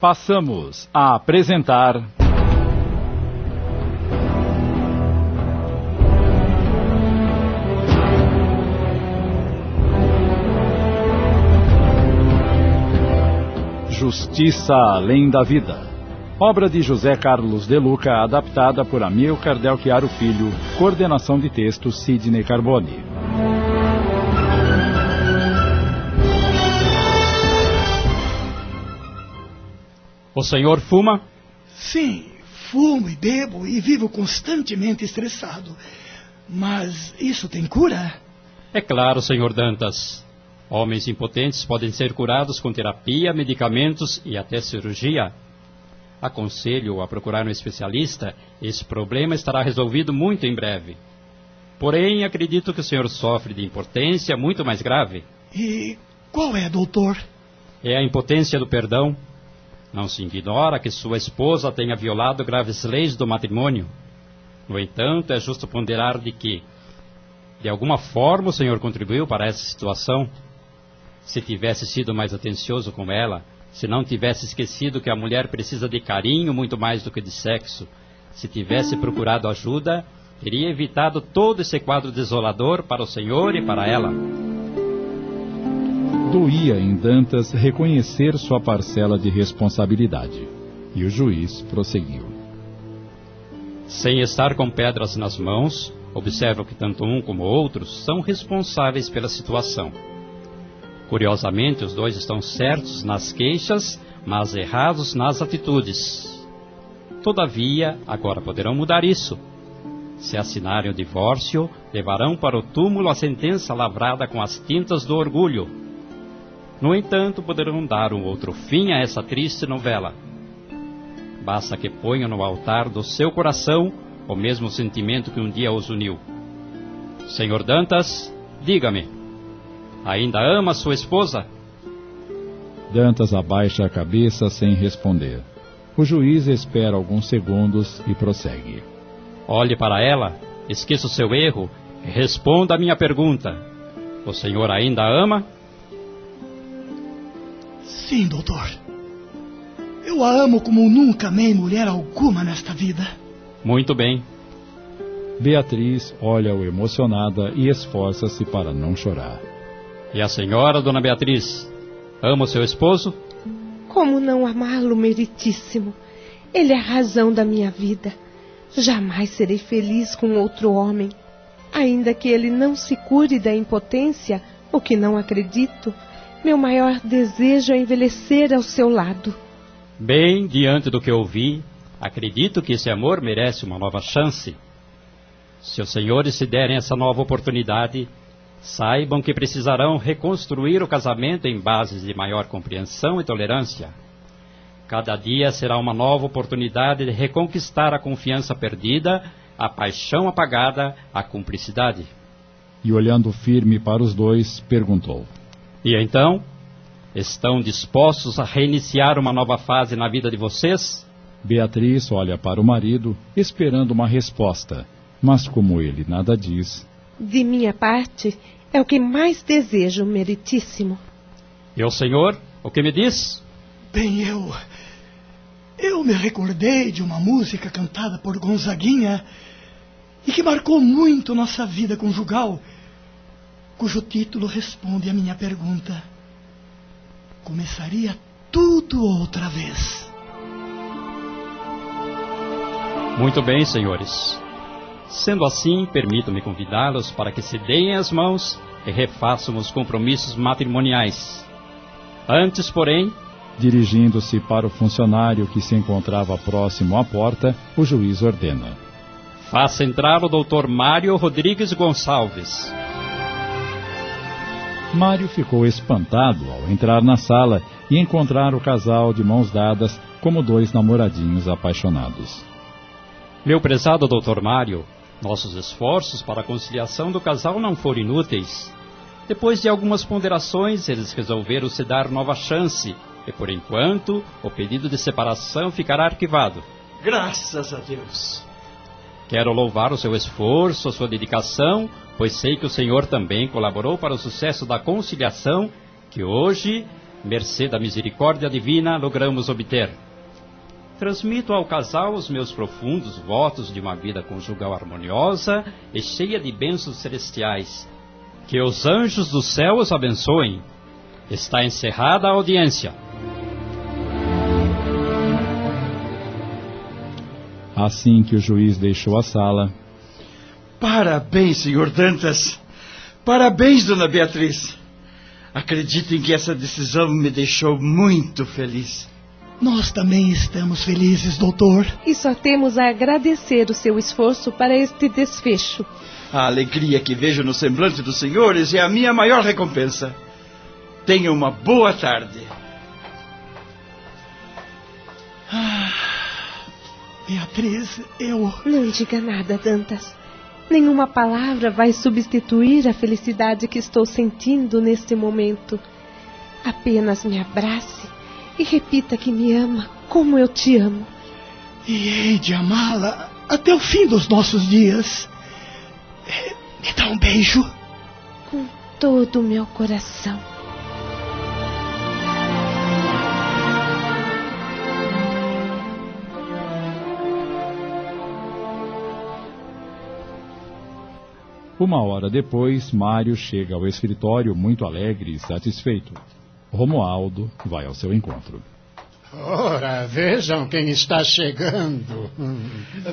Passamos a apresentar. Justiça Além da Vida. Obra de José Carlos De Luca, adaptada por Amilcar Del Chiaro Filho, coordenação de texto Sidney Carboni. O senhor fuma? Sim, fumo e bebo e vivo constantemente estressado. Mas isso tem cura? É claro, senhor Dantas. Homens impotentes podem ser curados com terapia, medicamentos e até cirurgia. Aconselho a procurar um especialista. Esse problema estará resolvido muito em breve. Porém, acredito que o senhor sofre de impotência muito mais grave. E qual é, doutor? É a impotência do perdão. Não se ignora que sua esposa tenha violado graves leis do matrimônio. No entanto, é justo ponderar de que, de alguma forma, o senhor contribuiu para essa situação. Se tivesse sido mais atencioso com ela, se não tivesse esquecido que a mulher precisa de carinho muito mais do que de sexo, se tivesse procurado ajuda, teria evitado todo esse quadro desolador para o senhor e para ela. Doía em Dantas reconhecer sua parcela de responsabilidade. E o juiz prosseguiu. Sem estar com pedras nas mãos, observo que tanto um como outros são responsáveis pela situação. Curiosamente, os dois estão certos nas queixas, mas errados nas atitudes. Todavia, agora poderão mudar isso. Se assinarem o divórcio, levarão para o túmulo a sentença lavrada com as tintas do orgulho. No entanto, poderão dar um outro fim a essa triste novela. Basta que ponham no altar do seu coração o mesmo sentimento que um dia os uniu. Senhor Dantas, diga-me, ainda ama sua esposa? Dantas abaixa a cabeça sem responder. O juiz espera alguns segundos e prossegue. Olhe para ela, esqueça o seu erro e responda a minha pergunta. O senhor ainda ama? Sim, doutor. Eu a amo como nunca amei mulher alguma nesta vida. Muito bem. Beatriz olha-o emocionada e esforça-se para não chorar. E a senhora, dona Beatriz, ama o seu esposo? Como não amá-lo, meritíssimo? Ele é a razão da minha vida. Jamais serei feliz com outro homem. Ainda que ele não se cure da impotência, o que não acredito, meu maior desejo é envelhecer ao seu lado. Bem, diante do que ouvi, acredito que esse amor merece uma nova chance. Se os senhores se derem essa nova oportunidade, saibam que precisarão reconstruir o casamento em bases de maior compreensão e tolerância. Cada dia será uma nova oportunidade de reconquistar a confiança perdida, a paixão apagada, a cumplicidade. E olhando firme para os dois, perguntou: E então? Estão dispostos a reiniciar uma nova fase na vida de vocês? Beatriz olha para o marido, esperando uma resposta, mas como ele nada diz. De minha parte, é o que mais desejo, meritíssimo. E o senhor, o que me diz? Bem, eu. Eu me recordei de uma música cantada por Gonzaguinha e que marcou muito nossa vida conjugal, cujo título responde à minha pergunta. Começaria tudo outra vez. Muito bem, senhores. Sendo assim, permitam-me convidá-los para que se deem as mãos e refaçam os compromissos matrimoniais. Antes, porém, Dirigindo-se para o funcionário que se encontrava próximo à porta, o juiz ordena: faça entrar o doutor Mário Rodrigues Gonçalves. Mário ficou espantado ao entrar na sala e encontrar o casal de mãos dadas como dois namoradinhos apaixonados. Meu prezado doutor Mário, nossos esforços para a conciliação do casal não foram inúteis. Depois de algumas ponderações, eles resolveram se dar nova chance e, por enquanto, o pedido de separação ficará arquivado. Graças a Deus. Quero louvar o seu esforço, a sua dedicação, pois sei que o Senhor também colaborou para o sucesso da conciliação, que hoje mercê da misericórdia divina, logramos obter. Transmito ao casal os meus profundos votos de uma vida conjugal harmoniosa e cheia de bênçãos celestiais. Que os anjos do céu os abençoem. Está encerrada a audiência. Assim que o juiz deixou a sala. Parabéns, senhor Dantas. Parabéns, dona Beatriz. Acreditem que essa decisão me deixou muito feliz. Nós também estamos felizes, doutor. E só temos a agradecer o seu esforço para este desfecho. A alegria que vejo no semblante dos senhores é a minha maior recompensa. Tenha uma boa tarde. Ah, Beatriz, eu. Não diga nada, Dantas. Nenhuma palavra vai substituir a felicidade que estou sentindo neste momento. Apenas me abrace e repita que me ama como eu te amo. E hei de amá-la até o fim dos nossos dias. Me dá um beijo? Com todo o meu coração. Uma hora depois, Mário chega ao escritório muito alegre e satisfeito. Romualdo vai ao seu encontro. Ora, vejam quem está chegando.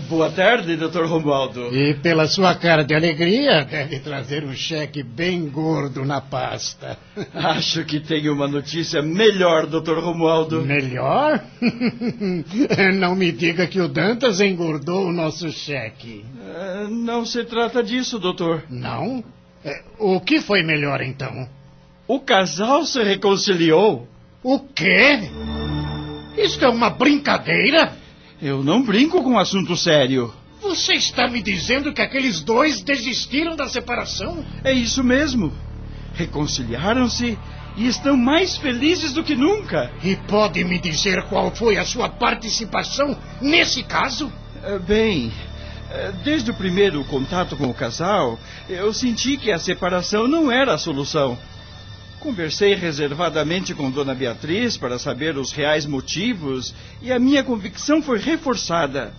Boa tarde, Dr. Romualdo. E pela sua cara de alegria, deve trazer um cheque bem gordo na pasta. Acho que tenho uma notícia melhor, Dr. Romualdo. Melhor? Não me diga que o Dantas engordou o nosso cheque. Uh, não se trata disso, doutor. Não? É, o que foi melhor então? O casal se reconciliou. O quê? Isto é uma brincadeira? Eu não brinco com assunto sério. Você está me dizendo que aqueles dois desistiram da separação? É isso mesmo. Reconciliaram-se e estão mais felizes do que nunca. E pode me dizer qual foi a sua participação nesse caso? Bem, desde o primeiro contato com o casal, eu senti que a separação não era a solução. Conversei reservadamente com Dona Beatriz para saber os reais motivos e a minha convicção foi reforçada.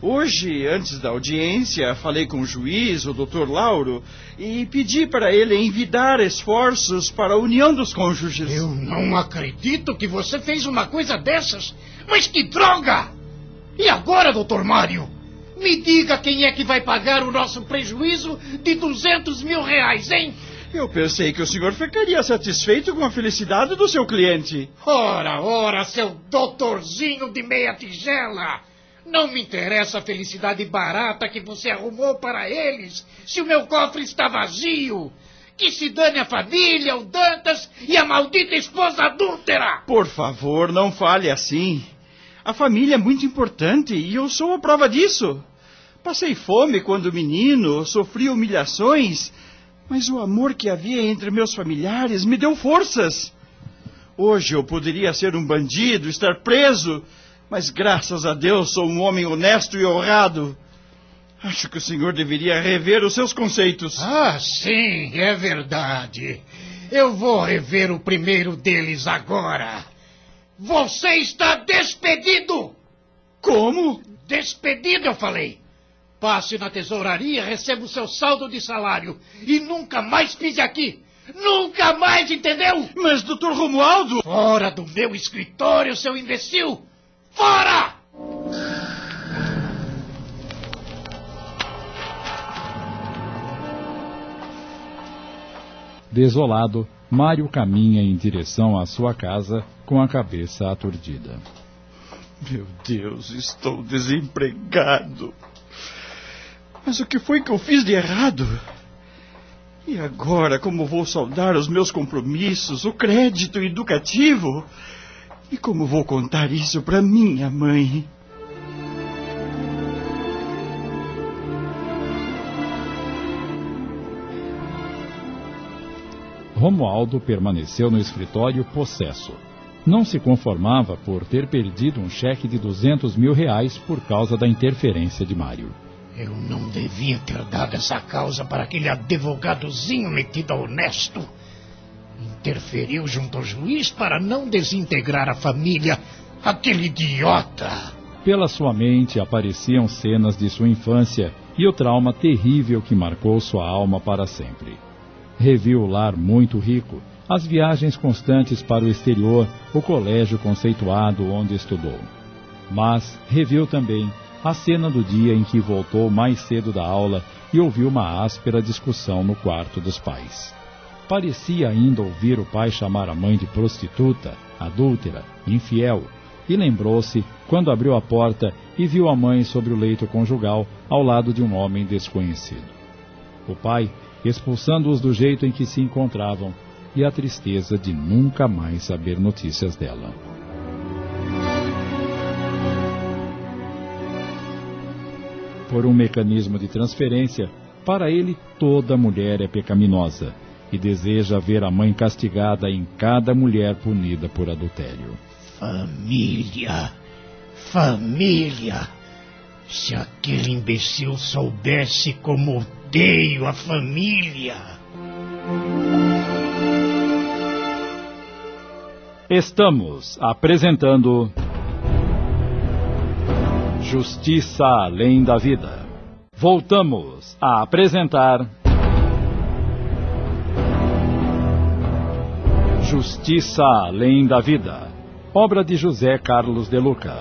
Hoje, antes da audiência, falei com o juiz, o Dr. Lauro, e pedi para ele envidar esforços para a união dos cônjuges. Eu não acredito que você fez uma coisa dessas. Mas que droga! E agora, Dr. Mário? Me diga quem é que vai pagar o nosso prejuízo de 200 mil reais, hein? Eu pensei que o senhor ficaria satisfeito com a felicidade do seu cliente. Ora, ora, seu doutorzinho de meia tigela! Não me interessa a felicidade barata que você arrumou para eles, se o meu cofre está vazio. Que se dane a família, o Dantas e a maldita esposa adúltera! Por favor, não fale assim. A família é muito importante e eu sou a prova disso. Passei fome quando menino, sofri humilhações mas o amor que havia entre meus familiares me deu forças. Hoje eu poderia ser um bandido, estar preso, mas graças a Deus sou um homem honesto e honrado. Acho que o senhor deveria rever os seus conceitos. Ah, sim, é verdade. Eu vou rever o primeiro deles agora. Você está despedido! Como? Despedido, eu falei. Passe na tesouraria, receba o seu saldo de salário e nunca mais pise aqui. Nunca mais, entendeu? Mas, doutor Romualdo... Fora do meu escritório, seu imbecil! Fora! Desolado, Mário caminha em direção à sua casa com a cabeça aturdida. Meu Deus, estou desempregado. Mas o que foi que eu fiz de errado? E agora, como vou saldar os meus compromissos, o crédito educativo? E como vou contar isso para minha mãe? Romualdo permaneceu no escritório possesso. Não se conformava por ter perdido um cheque de 200 mil reais por causa da interferência de Mário. Eu não devia ter dado essa causa para aquele advogadozinho metido a honesto. interferiu junto ao juiz para não desintegrar a família. Aquele idiota! Pela sua mente apareciam cenas de sua infância e o trauma terrível que marcou sua alma para sempre. Reviu o lar muito rico, as viagens constantes para o exterior, o colégio conceituado onde estudou. Mas reviu também a cena do dia em que voltou mais cedo da aula e ouviu uma áspera discussão no quarto dos pais. Parecia ainda ouvir o pai chamar a mãe de prostituta, adúltera, infiel, e lembrou-se quando abriu a porta e viu a mãe sobre o leito conjugal ao lado de um homem desconhecido. O pai expulsando-os do jeito em que se encontravam e a tristeza de nunca mais saber notícias dela. Por um mecanismo de transferência, para ele toda mulher é pecaminosa e deseja ver a mãe castigada em cada mulher punida por adultério. Família! Família! Se aquele imbecil soubesse como odeio a família! Estamos apresentando. Justiça Além da Vida. Voltamos a apresentar. Justiça Além da Vida. Obra de José Carlos de Luca.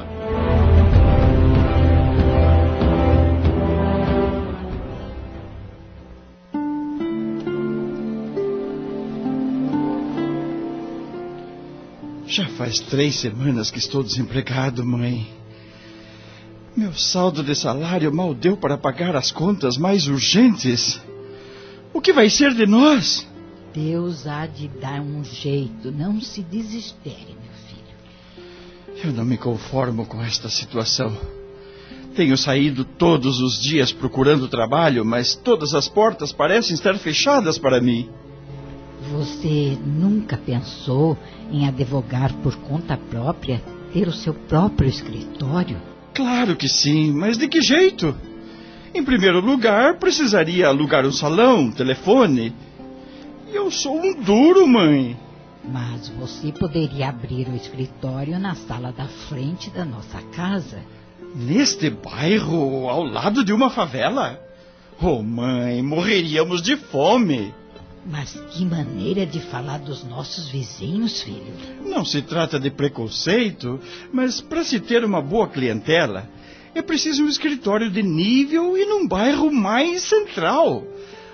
Já faz três semanas que estou desempregado, mãe. Meu saldo de salário mal deu para pagar as contas mais urgentes. O que vai ser de nós? Deus há de dar um jeito. Não se desespere, meu filho. Eu não me conformo com esta situação. Tenho saído todos os dias procurando trabalho, mas todas as portas parecem estar fechadas para mim. Você nunca pensou em advogar por conta própria, ter o seu próprio escritório? Claro que sim, mas de que jeito? Em primeiro lugar, precisaria alugar um salão, telefone. E eu sou um duro, mãe. Mas você poderia abrir o escritório na sala da frente da nossa casa. Neste bairro, ao lado de uma favela? Oh, mãe, morreríamos de fome. Mas que maneira de falar dos nossos vizinhos, filho. Não se trata de preconceito, mas para se ter uma boa clientela, é preciso um escritório de nível e num bairro mais central.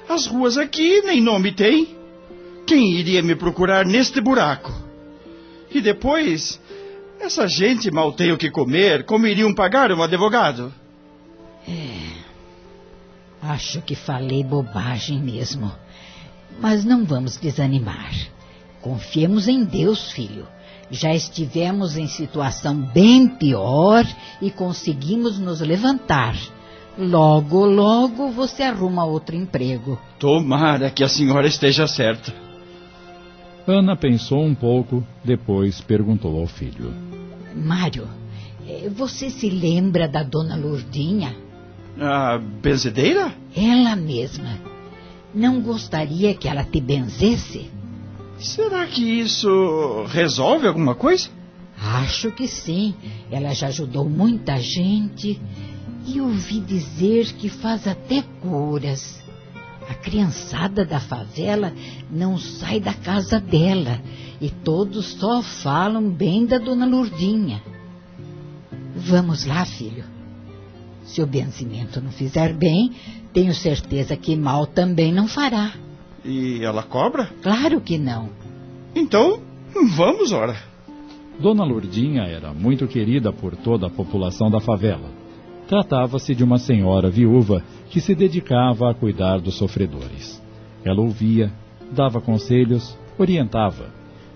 As ruas aqui nem nome têm. Quem iria me procurar neste buraco? E depois, essa gente mal tem o que comer, como iriam pagar um advogado? É. Acho que falei bobagem mesmo. Mas não vamos desanimar. Confiemos em Deus, filho. Já estivemos em situação bem pior e conseguimos nos levantar. Logo, logo você arruma outro emprego. Tomara que a senhora esteja certa. Ana pensou um pouco, depois perguntou ao filho: Mário, eh, você se lembra da dona Lourdinha? A benzedeira? Ela mesma. Não gostaria que ela te benzesse? Será que isso resolve alguma coisa? Acho que sim. Ela já ajudou muita gente. E ouvi dizer que faz até curas. A criançada da favela não sai da casa dela e todos só falam bem da dona Lourdinha. Vamos lá, filho. Se o benzimento não fizer bem, tenho certeza que mal também não fará. E ela cobra? Claro que não. Então, vamos, ora. Dona Lourdinha era muito querida por toda a população da favela. Tratava-se de uma senhora viúva que se dedicava a cuidar dos sofredores. Ela ouvia, dava conselhos, orientava.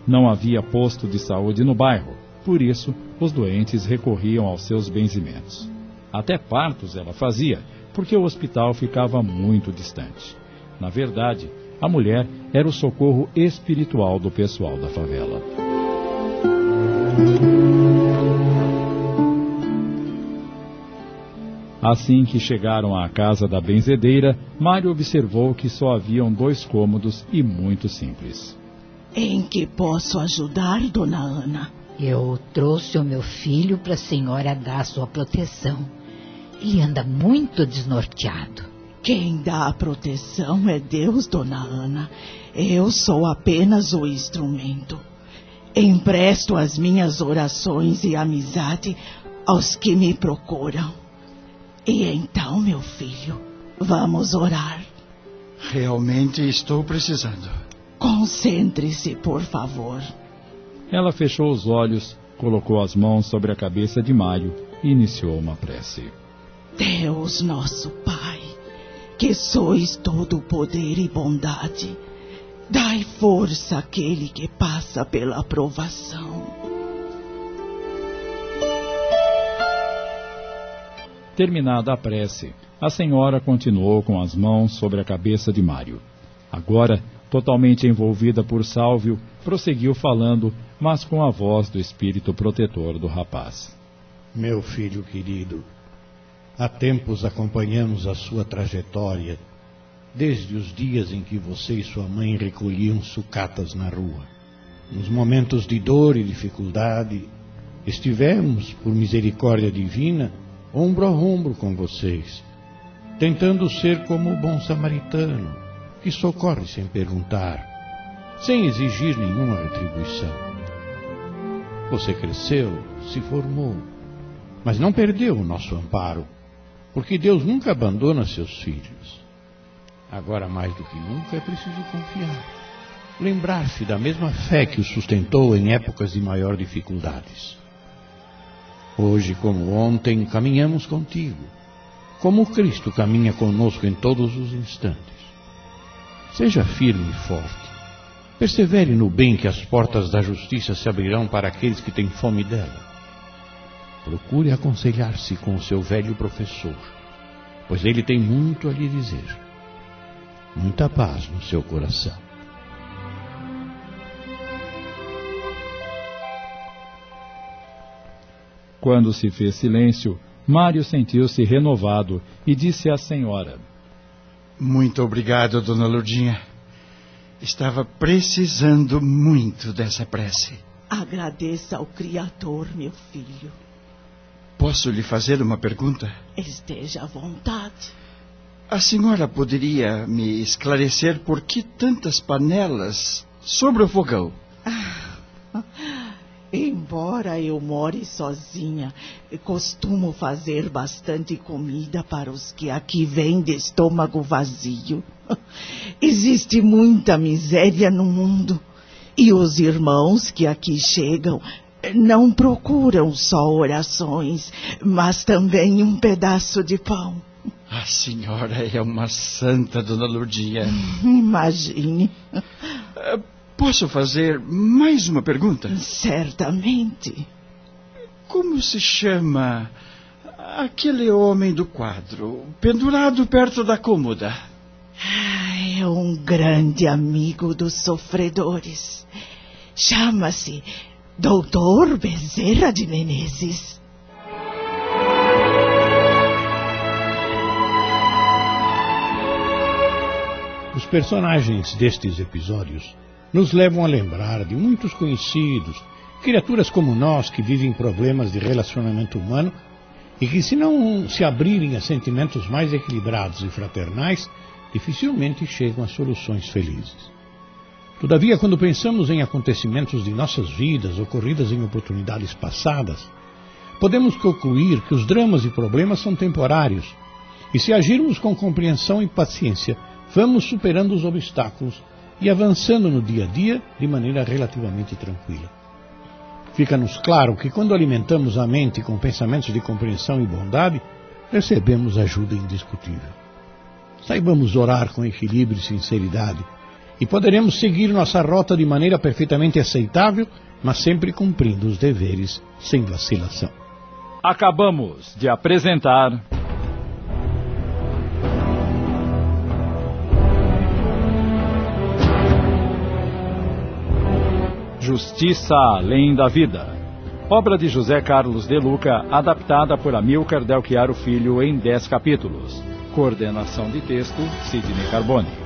Não havia posto de saúde no bairro, por isso os doentes recorriam aos seus benzimentos. Até partos ela fazia, porque o hospital ficava muito distante. Na verdade, a mulher era o socorro espiritual do pessoal da favela. Assim que chegaram à casa da benzedeira, Mário observou que só haviam dois cômodos e muito simples. Em que posso ajudar, dona Ana? Eu trouxe o meu filho para a senhora dar sua proteção. Ele anda muito desnorteado. Quem dá a proteção é Deus, dona Ana. Eu sou apenas o instrumento. Empresto as minhas orações e amizade aos que me procuram. E então, meu filho, vamos orar. Realmente estou precisando. Concentre-se, por favor. Ela fechou os olhos, colocou as mãos sobre a cabeça de Mário e iniciou uma prece. Deus nosso Pai, que sois todo poder e bondade, dai força àquele que passa pela provação. Terminada a prece, a senhora continuou com as mãos sobre a cabeça de Mário. Agora, totalmente envolvida por Sálvio, prosseguiu falando, mas com a voz do espírito protetor do rapaz. Meu filho querido, há tempos acompanhamos a sua trajetória, desde os dias em que você e sua mãe recolhiam sucatas na rua. Nos momentos de dor e dificuldade, estivemos, por misericórdia divina, ombro a ombro com vocês, tentando ser como o bom samaritano, que socorre sem perguntar, sem exigir nenhuma retribuição. Você cresceu, se formou, mas não perdeu o nosso amparo, porque Deus nunca abandona seus filhos. Agora, mais do que nunca, é preciso confiar. Lembrar-se da mesma fé que o sustentou em épocas de maior dificuldades. Hoje, como ontem, caminhamos contigo, como Cristo caminha conosco em todos os instantes. Seja firme e forte. Persevere no bem que as portas da justiça se abrirão para aqueles que têm fome dela. Procure aconselhar-se com o seu velho professor, pois ele tem muito a lhe dizer. Muita paz no seu coração. Quando se fez silêncio, Mário sentiu-se renovado e disse à senhora: Muito obrigado, dona Lourdinha. Estava precisando muito dessa prece. Agradeça ao Criador, meu filho. Posso lhe fazer uma pergunta? Esteja à vontade. A senhora poderia me esclarecer por que tantas panelas sobre o fogão? Embora eu more sozinha, costumo fazer bastante comida para os que aqui vêm de estômago vazio. Existe muita miséria no mundo. E os irmãos que aqui chegam não procuram só orações, mas também um pedaço de pão. A senhora é uma santa, dona Lourdinha. Imagine. Uh, posso fazer mais uma pergunta? Certamente. Como se chama aquele homem do quadro, pendurado perto da cômoda? É um grande amigo dos sofredores. Chama-se Doutor Bezerra de Menezes. Os personagens destes episódios nos levam a lembrar de muitos conhecidos, criaturas como nós que vivem problemas de relacionamento humano e que, se não se abrirem a sentimentos mais equilibrados e fraternais, dificilmente chegam a soluções felizes. Todavia, quando pensamos em acontecimentos de nossas vidas ocorridas em oportunidades passadas, podemos concluir que os dramas e problemas são temporários e, se agirmos com compreensão e paciência, vamos superando os obstáculos e avançando no dia a dia de maneira relativamente tranquila. Fica-nos claro que quando alimentamos a mente com pensamentos de compreensão e bondade, recebemos ajuda indiscutível. Saibamos orar com equilíbrio e sinceridade, e poderemos seguir nossa rota de maneira perfeitamente aceitável, mas sempre cumprindo os deveres sem vacilação. Acabamos de apresentar. Justiça Além da Vida. Obra de José Carlos de Luca, adaptada por Amilcar Delchiaro Filho em 10 capítulos. Coordenação de texto, Sidney Carbone.